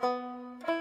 别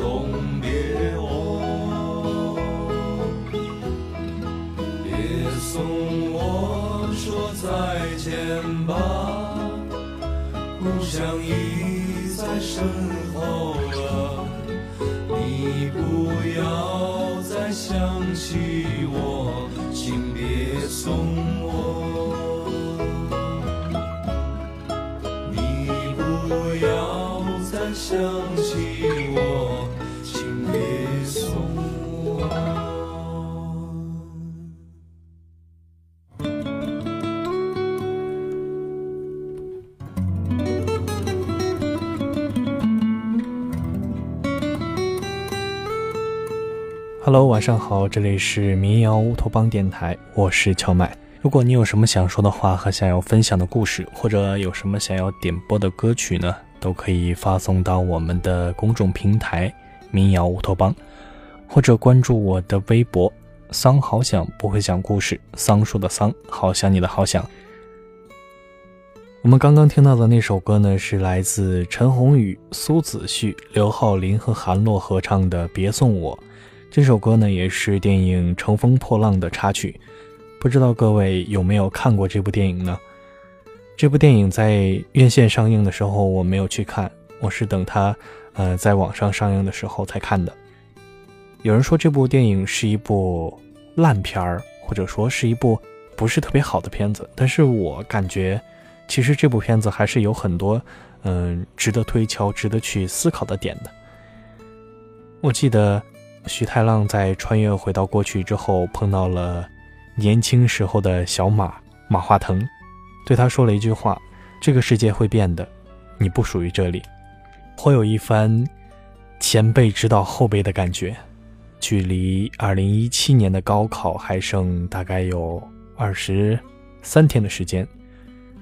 送别我。别送我说再见吧，故乡 Hello，晚上好，这里是民谣乌托邦电台，我是乔麦。如果你有什么想说的话和想要分享的故事，或者有什么想要点播的歌曲呢，都可以发送到我们的公众平台“民谣乌托邦”，或者关注我的微博“桑好想不会讲故事”，桑树的桑，好想你的好想。我们刚刚听到的那首歌呢，是来自陈鸿宇、苏子旭、刘浩林和韩洛合唱的《别送我》。这首歌呢，也是电影《乘风破浪》的插曲。不知道各位有没有看过这部电影呢？这部电影在院线上映的时候，我没有去看，我是等它，呃，在网上上映的时候才看的。有人说这部电影是一部烂片儿，或者说是一部不是特别好的片子，但是我感觉，其实这部片子还是有很多，嗯、值得推敲、值得去思考的点的。我记得。徐太浪在穿越回到过去之后，碰到了年轻时候的小马马化腾，对他说了一句话：“这个世界会变的，你不属于这里。”颇有一番前辈指导后辈的感觉。距离二零一七年的高考还剩大概有二十三天的时间，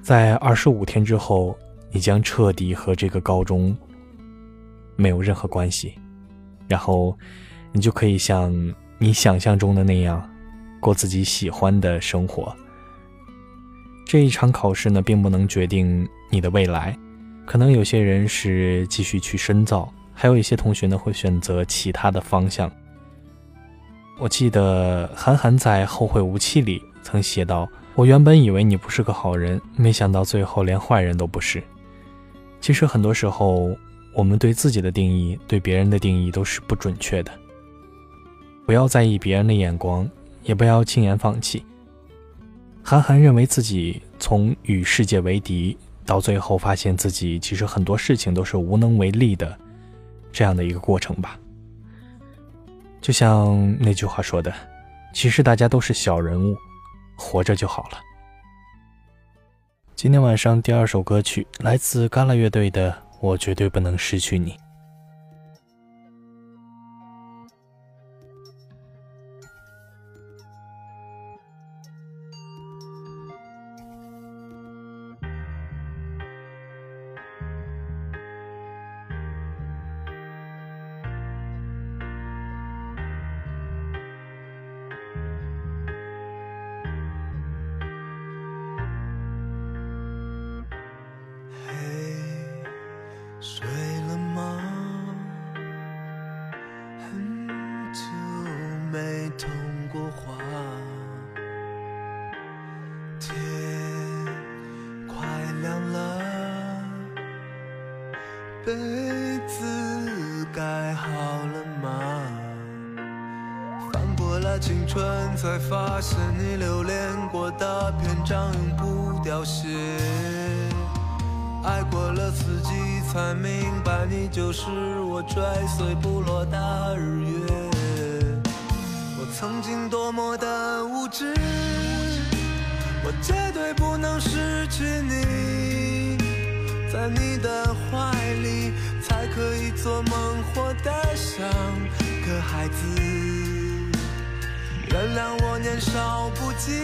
在二十五天之后，你将彻底和这个高中没有任何关系，然后。你就可以像你想象中的那样，过自己喜欢的生活。这一场考试呢，并不能决定你的未来，可能有些人是继续去深造，还有一些同学呢会选择其他的方向。我记得韩寒在《后会无期》里曾写道：“我原本以为你不是个好人，没想到最后连坏人都不是。”其实很多时候，我们对自己的定义、对别人的定义都是不准确的。不要在意别人的眼光，也不要轻言放弃。韩寒认为自己从与世界为敌，到最后发现自己其实很多事情都是无能为力的，这样的一个过程吧。就像那句话说的，其实大家都是小人物，活着就好了。今天晚上第二首歌曲来自嘎啦乐队的《我绝对不能失去你》。被子盖好了吗？翻过了青春，才发现你留恋过的篇章永不凋谢。爱过了四季，才明白你就是我追随不落的日月。我曾经多么的无知，我绝对不能失去你。在你的怀里，才可以做梦，活得像个孩子。原谅我年少不羁，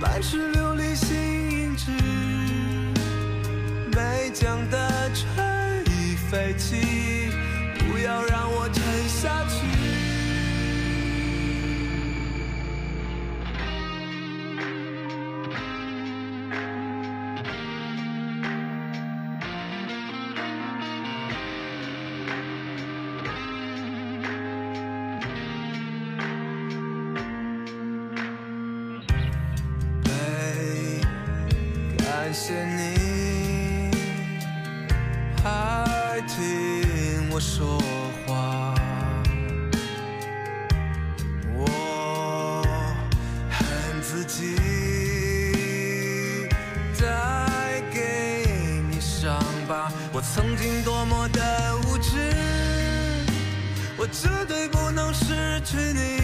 白痴流离心智，没讲的春已废弃，不要让我沉下去。我说话，我恨自己带给你伤疤。我曾经多么的无知，我绝对不能失去你，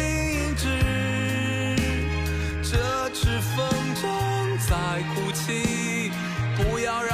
停止，这次风筝在哭泣，不要让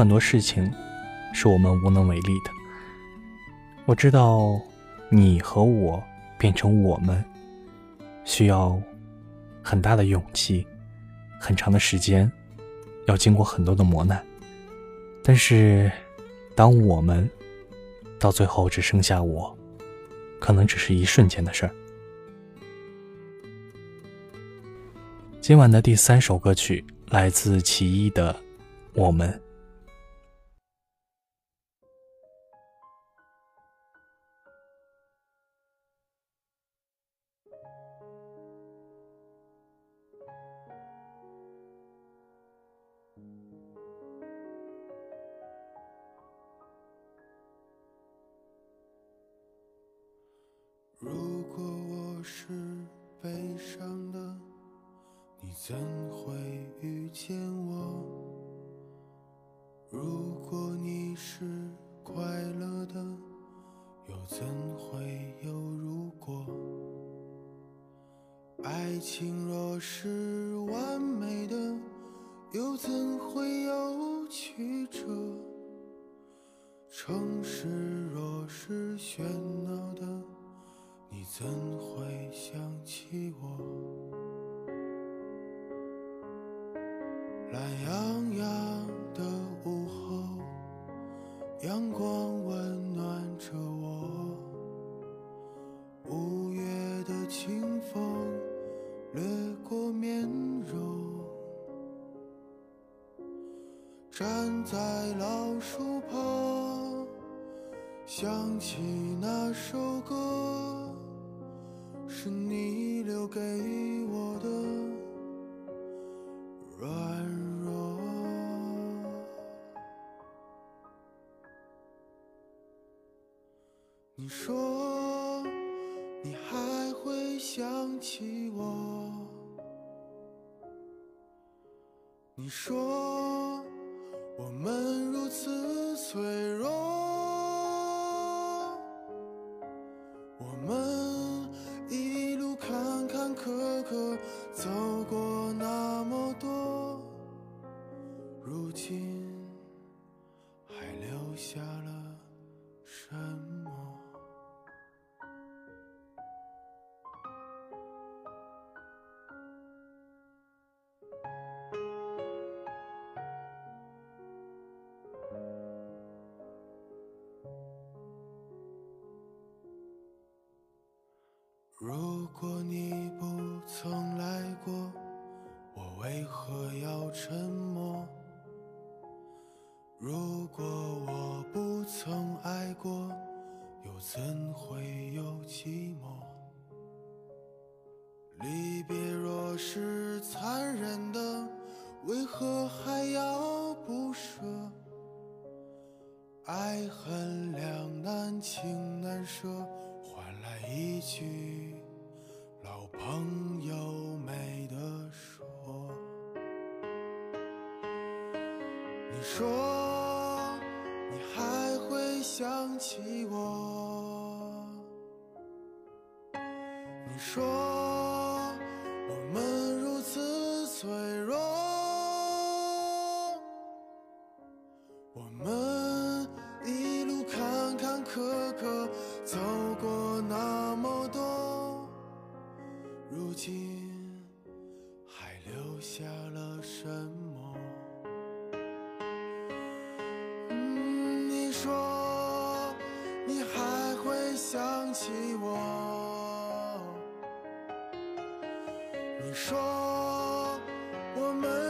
很多事情是我们无能为力的。我知道你和我变成我们，需要很大的勇气，很长的时间，要经过很多的磨难。但是，当我们到最后只剩下我，可能只是一瞬间的事儿。今晚的第三首歌曲来自其一的《我们》。是若是喧说我们如此脆弱。离别若是残忍的为何还要不舍？爱恨两难情难舍换来一句老朋友没得说。你说你还会想起我？你说我，你说我们。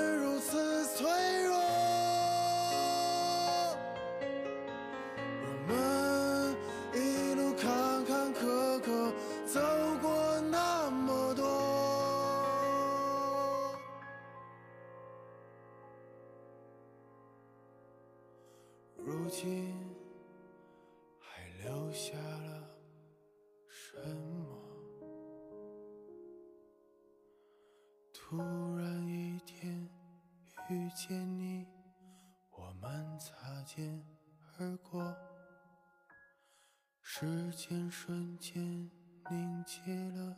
天瞬间凝结了，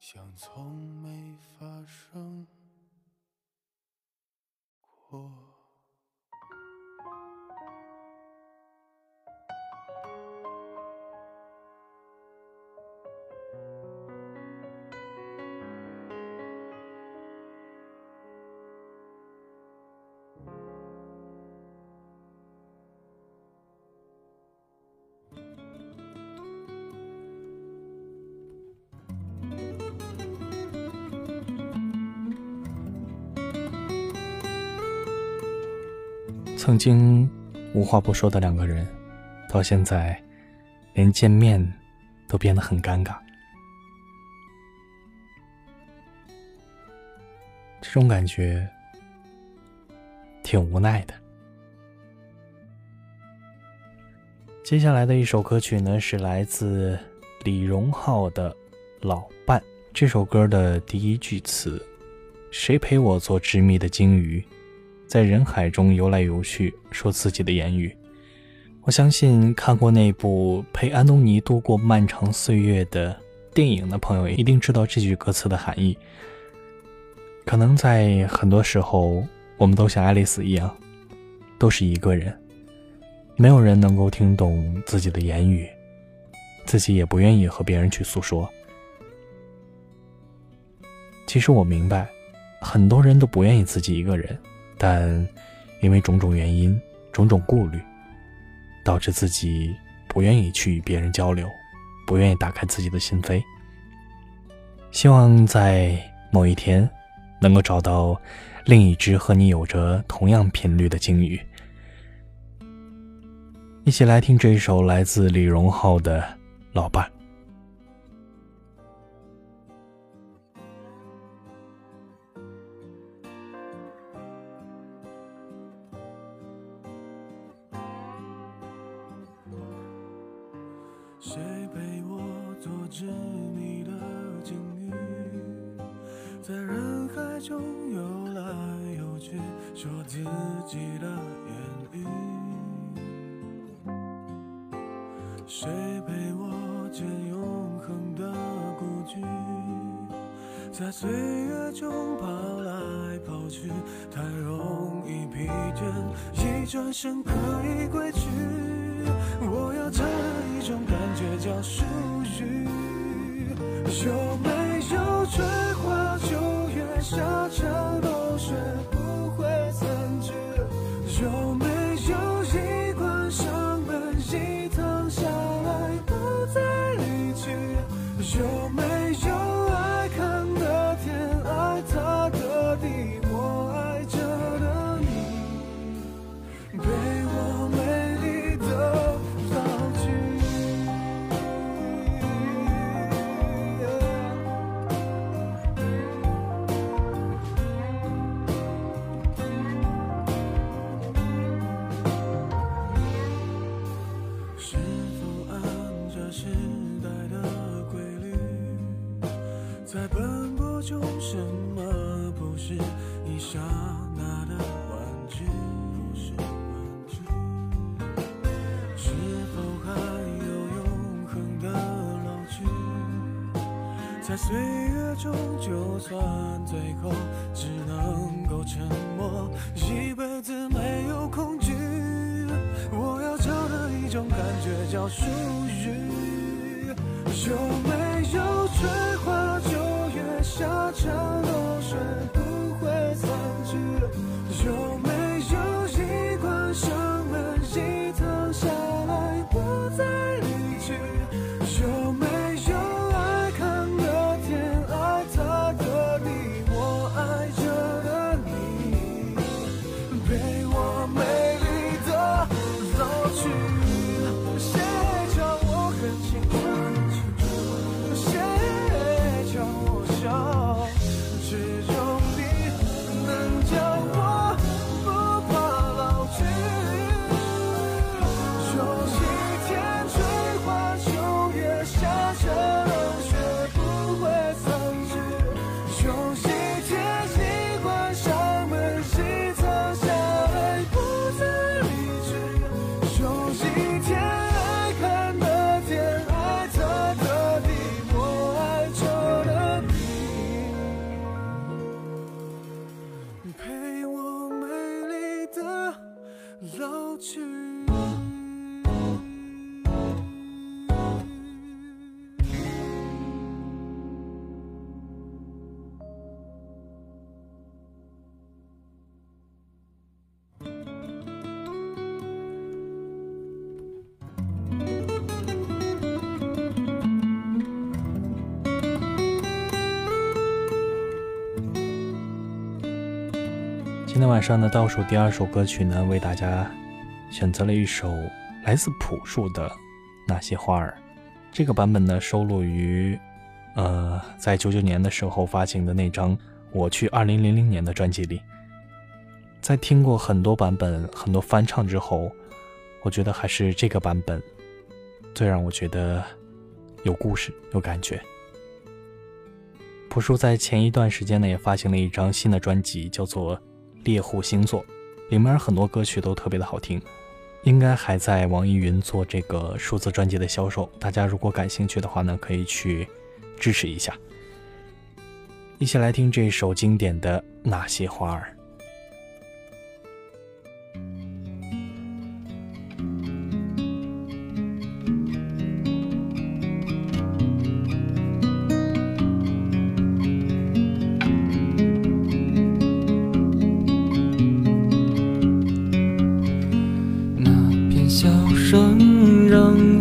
像从没发生过。曾经无话不说的两个人，到现在连见面都变得很尴尬。这种感觉挺无奈的。接下来的一首歌曲呢，是来自李荣浩的《老伴》。这首歌的第一句词：“谁陪我做执迷的鲸鱼，在人海中游来游去，说自己的言语。”我相信看过那部陪安东尼度过漫长岁月的电影的朋友，一定知道这句歌词的含义。可能在很多时候，我们都像爱丽丝一样，都是一个人。没有人能够听懂自己的言语，自己也不愿意和别人去诉说。其实我明白，很多人都不愿意自己一个人，但因为种种原因、种种顾虑，导致自己不愿意去与别人交流，不愿意打开自己的心扉。希望在某一天，能够找到另一只和你有着同样频率的鲸鱼。一起来听这一首来自李荣浩的《老伴》。儿中，就算最后只能够沉默，一辈子没有恐惧。我要找的一种感觉叫属于，有没有春花秋月夏蝉落水今天晚上的倒数第二首歌曲呢，为大家选择了一首来自朴树的《那些花儿》。这个版本呢，收录于呃在九九年的时候发行的那张《我去二零零零年》的专辑里。在听过很多版本、很多翻唱之后，我觉得还是这个版本最让我觉得有故事、有感觉。朴树在前一段时间呢，也发行了一张新的专辑，叫做《猎户星座》，里面很多歌曲都特别的好听，应该还在网易云做这个数字专辑的销售。大家如果感兴趣的话呢，可以去支持一下。一起来听这首经典的《那些花儿》。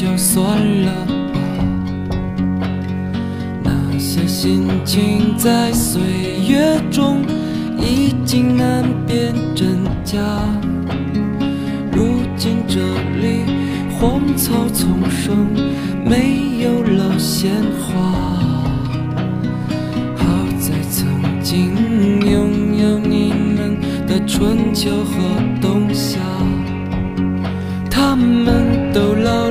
就算了吧，那些心情在岁月中已经难辨真假，如今这里荒草丛生，没有了鲜花。好在曾经拥有你们的春秋和冬夏，他们都老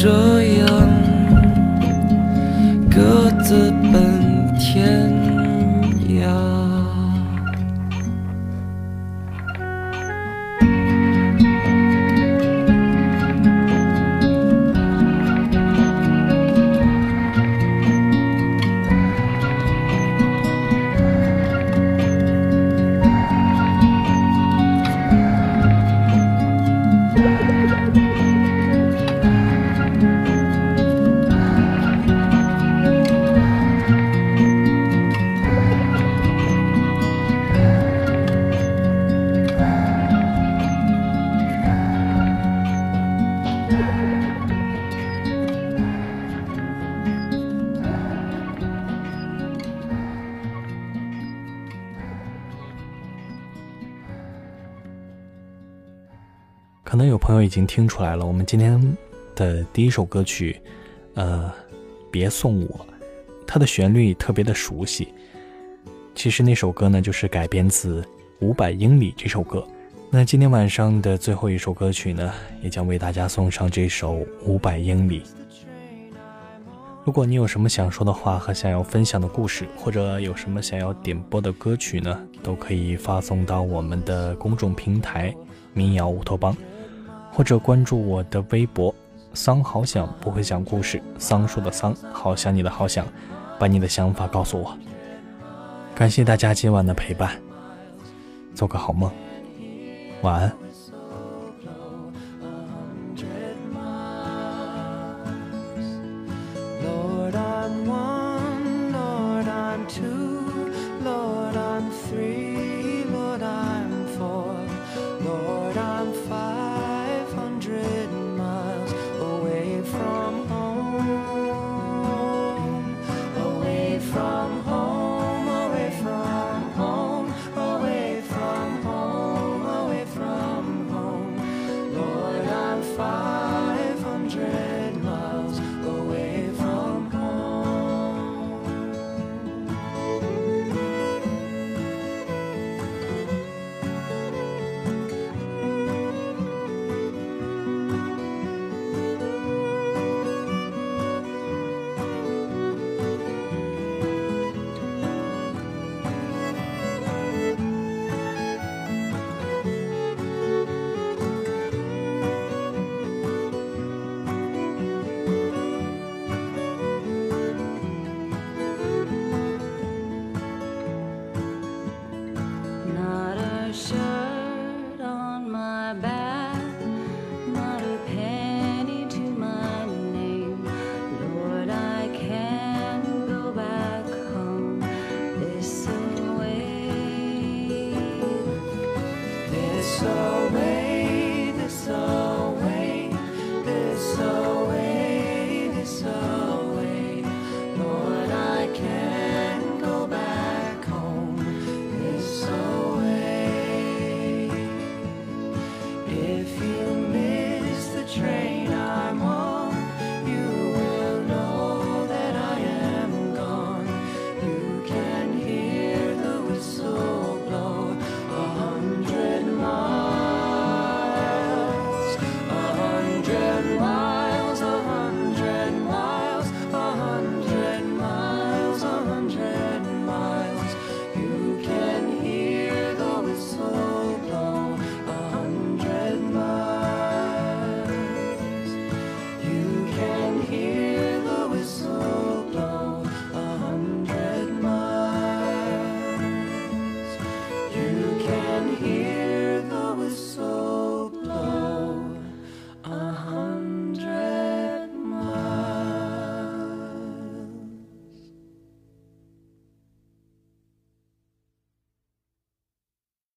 这。可能有朋友已经听出来了我们今天的第一首歌曲呃别送我它的旋律特别的熟悉。其实那首歌呢就是改编自五百英里这首歌。那今天晚上的最后一首歌曲呢，也将为大家送上这首《五百英里》。如果你有什么想说的话和想要分享的故事，或者有什么想要点播的歌曲呢，都可以发送到我们的公众平台“民谣乌托邦”，或者关注我的微博“桑好想不会讲故事”，桑树的桑，好想你的好想，把你的想法告诉我。感谢大家今晚的陪伴，做个好梦，晚安。